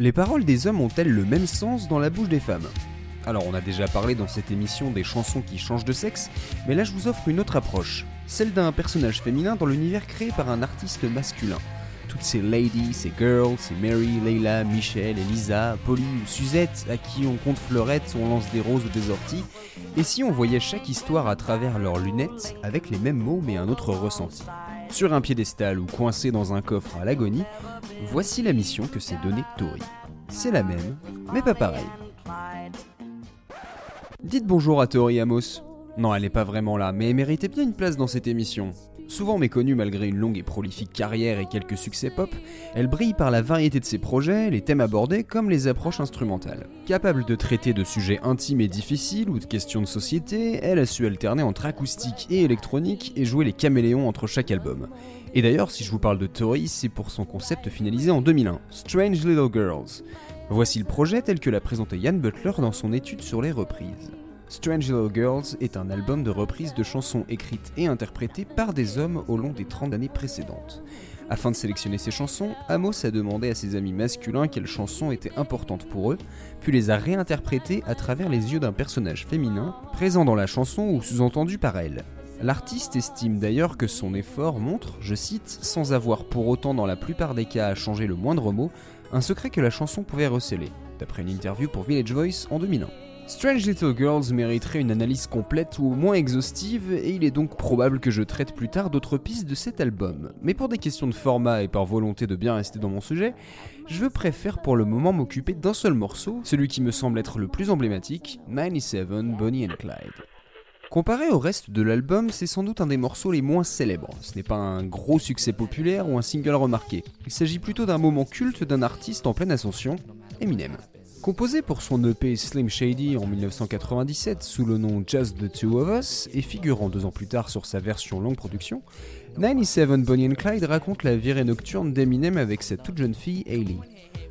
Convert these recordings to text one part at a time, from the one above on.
Les paroles des hommes ont-elles le même sens dans la bouche des femmes? Alors on a déjà parlé dans cette émission des chansons qui changent de sexe, mais là je vous offre une autre approche, celle d'un personnage féminin dans l'univers créé par un artiste masculin. Toutes ces ladies, ces girls, ces Mary, Leila, Michelle, Elisa, Polly ou Suzette à qui on compte fleurettes, on lance des roses ou des orties, et si on voyait chaque histoire à travers leurs lunettes avec les mêmes mots mais un autre ressenti? Sur un piédestal ou coincé dans un coffre à l'agonie, voici la mission que s'est donnée Tori. C'est la même, mais pas pareil. Dites bonjour à Tori Amos. Non, elle n'est pas vraiment là, mais elle méritait bien une place dans cette émission. Souvent méconnue malgré une longue et prolifique carrière et quelques succès pop, elle brille par la variété de ses projets, les thèmes abordés comme les approches instrumentales. Capable de traiter de sujets intimes et difficiles ou de questions de société, elle a su alterner entre acoustique et électronique et jouer les caméléons entre chaque album. Et d'ailleurs, si je vous parle de Tori, c'est pour son concept finalisé en 2001, Strange Little Girls. Voici le projet tel que l'a présenté Ian Butler dans son étude sur les reprises. Strange Little Girls est un album de reprises de chansons écrites et interprétées par des hommes au long des 30 années précédentes. Afin de sélectionner ces chansons, Amos a demandé à ses amis masculins quelles chansons étaient importantes pour eux, puis les a réinterprétées à travers les yeux d'un personnage féminin, présent dans la chanson ou sous-entendu par elle. L'artiste estime d'ailleurs que son effort montre, je cite, sans avoir pour autant dans la plupart des cas à changer le moindre mot, un secret que la chanson pouvait receler, d'après une interview pour Village Voice en 2001. Strange Little Girls mériterait une analyse complète ou au moins exhaustive, et il est donc probable que je traite plus tard d'autres pistes de cet album. Mais pour des questions de format et par volonté de bien rester dans mon sujet, je préfère pour le moment m'occuper d'un seul morceau, celui qui me semble être le plus emblématique, 97 Bonnie and Clyde. Comparé au reste de l'album, c'est sans doute un des morceaux les moins célèbres. Ce n'est pas un gros succès populaire ou un single remarqué. Il s'agit plutôt d'un moment culte d'un artiste en pleine ascension, Eminem. Composé pour son EP Slim Shady en 1997 sous le nom Just the Two of Us et figurant deux ans plus tard sur sa version longue production, 97 Bonnie and Clyde raconte la virée nocturne d'Eminem avec sa toute jeune fille Hailey.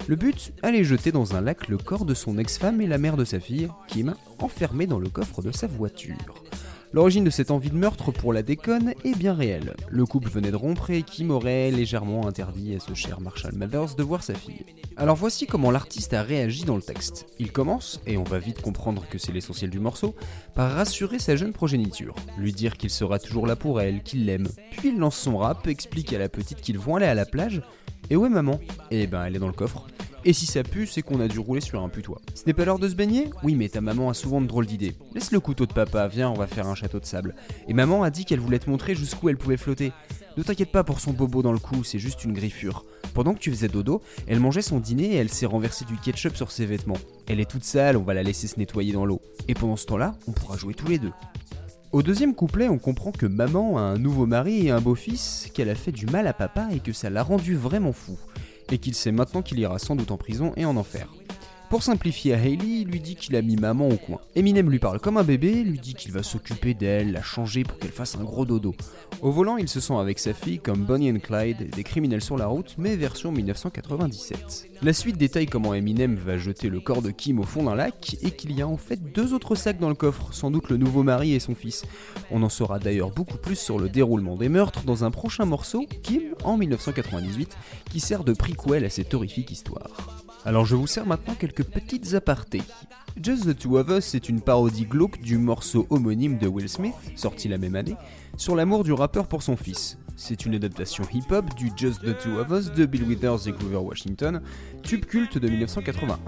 Le but, aller jeter dans un lac le corps de son ex-femme et la mère de sa fille, Kim, enfermée dans le coffre de sa voiture. L'origine de cette envie de meurtre pour la déconne est bien réelle. Le couple venait de rompre et Kim aurait légèrement interdit à ce cher Marshall Mathers de voir sa fille. Alors voici comment l'artiste a réagi dans le texte. Il commence, et on va vite comprendre que c'est l'essentiel du morceau, par rassurer sa jeune progéniture, lui dire qu'il sera toujours là pour elle, qu'il l'aime. Puis il lance son rap, explique à la petite qu'ils vont aller à la plage, et est maman Eh ben elle est dans le coffre. Et si ça pue, c'est qu'on a dû rouler sur un putois. Ce n'est pas l'heure de se baigner? Oui, mais ta maman a souvent de drôles d'idées. Laisse le couteau de papa, viens, on va faire un château de sable. Et maman a dit qu'elle voulait te montrer jusqu'où elle pouvait flotter. Ne t'inquiète pas pour son bobo dans le cou, c'est juste une griffure. Pendant que tu faisais dodo, elle mangeait son dîner et elle s'est renversée du ketchup sur ses vêtements. Elle est toute sale, on va la laisser se nettoyer dans l'eau. Et pendant ce temps-là, on pourra jouer tous les deux. Au deuxième couplet, on comprend que maman a un nouveau mari et un beau-fils, qu'elle a fait du mal à papa et que ça l'a rendu vraiment fou et qu'il sait maintenant qu'il ira sans doute en prison et en enfer. Pour simplifier Hailey, il lui dit qu'il a mis maman au coin. Eminem lui parle comme un bébé, lui dit qu'il va s'occuper d'elle, la changer pour qu'elle fasse un gros dodo. Au volant, il se sent avec sa fille comme Bonnie and Clyde, des criminels sur la route, mais version 1997. La suite détaille comment Eminem va jeter le corps de Kim au fond d'un lac et qu'il y a en fait deux autres sacs dans le coffre, sans doute le nouveau mari et son fils. On en saura d'ailleurs beaucoup plus sur le déroulement des meurtres dans un prochain morceau, Kim, en 1998, qui sert de prequel à cette horrifique histoire. Alors je vous sers maintenant quelques petites apartés. Just the Two of Us est une parodie glauque du morceau homonyme de Will Smith, sorti la même année, sur l'amour du rappeur pour son fils. C'est une adaptation hip-hop du Just the Two of Us de Bill Withers et Grover Washington, tube culte de 1981.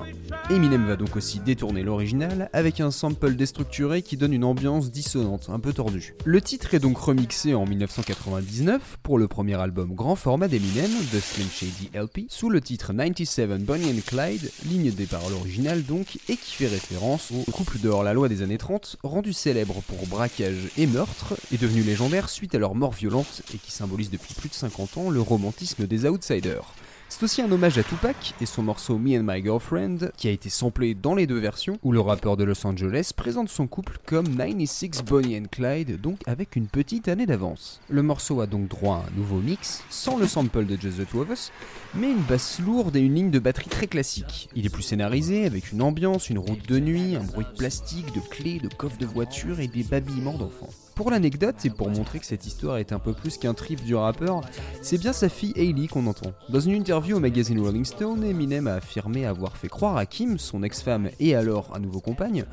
Eminem va donc aussi détourner l'original avec un sample déstructuré qui donne une ambiance dissonante, un peu tordue. Le titre est donc remixé en 1999 pour le premier album grand format d'Eminem, The Slim Shady LP, sous le titre 97 Bonnie and Clyde, ligne des paroles originales donc, et qui fait référence au couple de hors-la-loi des années 30, rendu célèbre pour braquage et meurtre, et devenu légendaire suite à leur mort violente et qui symbolise depuis plus de 50 ans le romantisme des outsiders. C'est aussi un hommage à Tupac et son morceau Me and My Girlfriend, qui a été samplé dans les deux versions, où le rappeur de Los Angeles présente son couple comme 96 Bonnie and Clyde, donc avec une petite année d'avance. Le morceau a donc droit à un nouveau mix, sans le sample de Just the Two of Us, mais une basse lourde et une ligne de batterie très classique. Il est plus scénarisé, avec une ambiance, une route de nuit, un bruit de plastique, de clés, de coffres de voiture et des babillements d'enfants. Pour l'anecdote et pour montrer que cette histoire est un peu plus qu'un trip du rappeur, c'est bien sa fille Hailey qu'on entend. Dans une interview au magazine Rolling Stone, Eminem a affirmé avoir fait croire à Kim, son ex-femme et alors un nouveau compagne,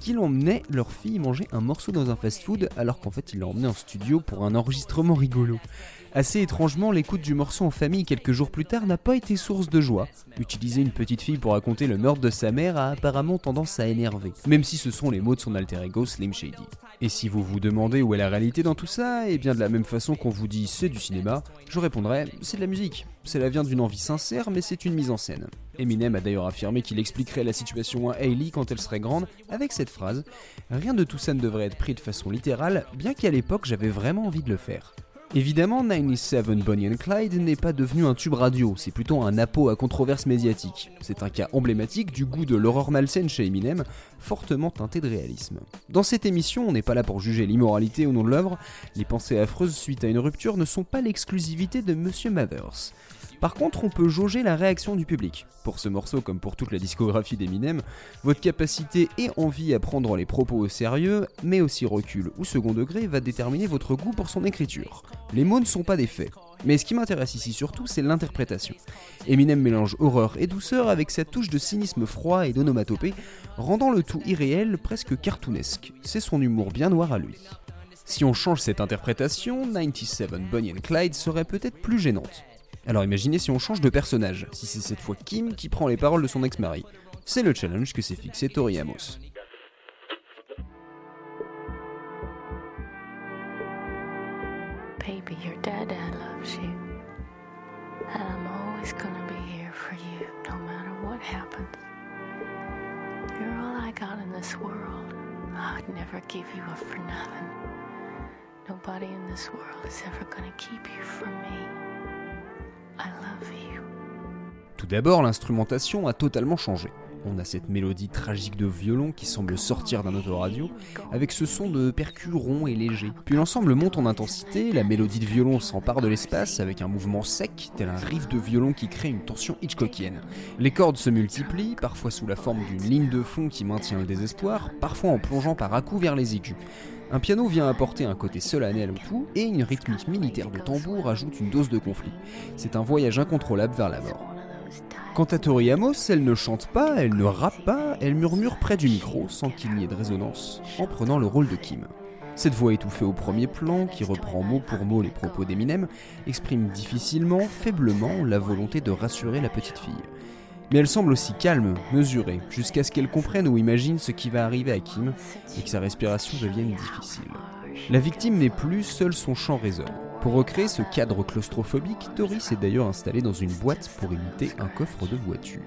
qu'il emmenait leur fille manger un morceau dans un fast-food alors qu'en fait il l'a emmené en studio pour un enregistrement rigolo. Assez étrangement, l'écoute du morceau en famille quelques jours plus tard n'a pas été source de joie. Utiliser une petite fille pour raconter le meurtre de sa mère a apparemment tendance à énerver, même si ce sont les mots de son alter ego Slim Shady. Et si vous vous demandez où est la réalité dans tout ça, et eh bien de la même façon qu'on vous dit c'est du cinéma, je répondrai c'est de la musique. Cela vient d'une envie sincère, mais c'est une mise en scène. Eminem a d'ailleurs affirmé qu'il expliquerait la situation à Hailey quand elle serait grande avec cette phrase Rien de tout ça ne devrait être pris de façon littérale, bien qu'à l'époque j'avais vraiment envie de le faire. Évidemment, 97 Bonnie and Clyde n'est pas devenu un tube radio, c'est plutôt un apo à controverse médiatique. C'est un cas emblématique du goût de l'horreur malsaine chez Eminem, fortement teinté de réalisme. Dans cette émission, on n'est pas là pour juger l'immoralité au nom de l'œuvre, les pensées affreuses suite à une rupture ne sont pas l'exclusivité de Monsieur Mathers. Par contre, on peut jauger la réaction du public. Pour ce morceau, comme pour toute la discographie d'Eminem, votre capacité et envie à prendre les propos au sérieux, mais aussi recul ou second degré, va déterminer votre goût pour son écriture. Les mots ne sont pas des faits. Mais ce qui m'intéresse ici surtout, c'est l'interprétation. Eminem mélange horreur et douceur avec cette touche de cynisme froid et d'onomatopée, rendant le tout irréel, presque cartoonesque. C'est son humour bien noir à lui. Si on change cette interprétation, 97 Bonnie and Clyde serait peut-être plus gênante. Alors imaginez si on change de personnage, si c'est cette fois Kim qui prend les paroles de son ex-mari. C'est le challenge que s'est fixé Tori Amos. Baby, your dad loves you. And I'm always gonna be here for you, no matter what happens. You're all I got in this world. I'd never give you up for nothing. Nobody in this world is ever gonna keep you from me. Tout d'abord, l'instrumentation a totalement changé. On a cette mélodie tragique de violon qui semble sortir d'un autoradio, avec ce son de percus rond et léger. Puis l'ensemble monte en intensité, la mélodie de violon s'empare de l'espace avec un mouvement sec, tel un riff de violon qui crée une tension hitchcockienne. Les cordes se multiplient, parfois sous la forme d'une ligne de fond qui maintient le désespoir, parfois en plongeant par à vers les aigus. Un piano vient apporter un côté solennel au tout et une rythmique militaire de tambour ajoute une dose de conflit. C'est un voyage incontrôlable vers la mort. Quant à Tori Amos, elle ne chante pas, elle ne rappe pas, elle murmure près du micro sans qu'il n'y ait de résonance, en prenant le rôle de Kim. Cette voix étouffée au premier plan, qui reprend mot pour mot les propos d'Eminem, exprime difficilement, faiblement, la volonté de rassurer la petite fille. Mais elle semble aussi calme, mesurée, jusqu'à ce qu'elle comprenne ou imagine ce qui va arriver à Kim et que sa respiration devienne difficile. La victime n'est plus, seul son chant résonne. Pour recréer ce cadre claustrophobique, Tori s'est d'ailleurs installée dans une boîte pour imiter un coffre de voiture.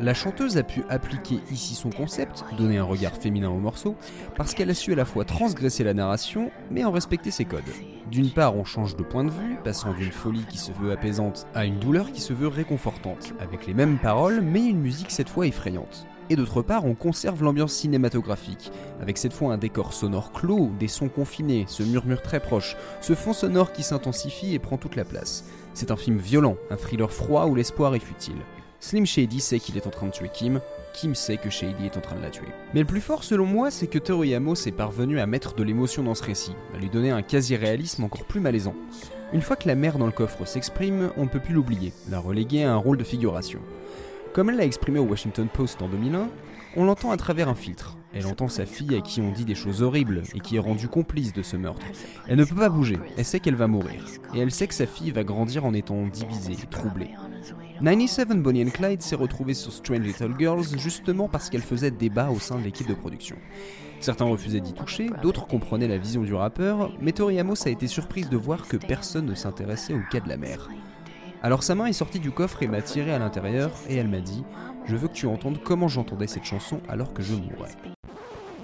La chanteuse a pu appliquer ici son concept, donner un regard féminin au morceau, parce qu'elle a su à la fois transgresser la narration, mais en respecter ses codes. D'une part, on change de point de vue, passant d'une folie qui se veut apaisante à une douleur qui se veut réconfortante, avec les mêmes paroles, mais une musique cette fois effrayante. Et d'autre part, on conserve l'ambiance cinématographique, avec cette fois un décor sonore clos, des sons confinés, ce murmure très proche, ce fond sonore qui s'intensifie et prend toute la place. C'est un film violent, un thriller froid où l'espoir est futile. Slim Shady sait qu'il est en train de tuer Kim, Kim sait que Shady est en train de la tuer. Mais le plus fort selon moi, c'est que Toriyama s'est parvenu à mettre de l'émotion dans ce récit, à lui donner un quasi-réalisme encore plus malaisant. Une fois que la mère dans le coffre s'exprime, on ne peut plus l'oublier, la reléguer à un rôle de figuration. Comme elle l'a exprimé au Washington Post en 2001, on l'entend à travers un filtre. Elle entend sa fille à qui on dit des choses horribles et qui est rendue complice de ce meurtre. Elle ne peut pas bouger, elle sait qu'elle va mourir. Et elle sait que sa fille va grandir en étant divisée, troublée. 97 Bonnie and Clyde s'est retrouvée sur Strange Little Girls justement parce qu'elle faisait débat au sein de l'équipe de production. Certains refusaient d'y toucher, d'autres comprenaient la vision du rappeur, mais Tori Amos a été surprise de voir que personne ne s'intéressait au cas de la mère. Alors sa main est sortie du coffre et m'a tiré à l'intérieur et elle m'a dit Je veux que tu entendes comment j'entendais cette chanson alors que je mourrais.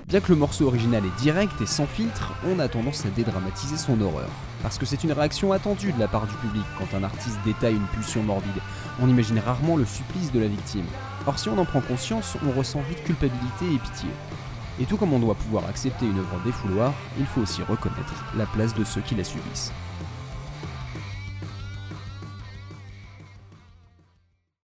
Bien que le morceau original est direct et sans filtre, on a tendance à dédramatiser son horreur. Parce que c'est une réaction attendue de la part du public quand un artiste détaille une pulsion morbide. On imagine rarement le supplice de la victime. Or si on en prend conscience, on ressent vite culpabilité et pitié. Et tout comme on doit pouvoir accepter une œuvre défouloir, il faut aussi reconnaître la place de ceux qui la subissent.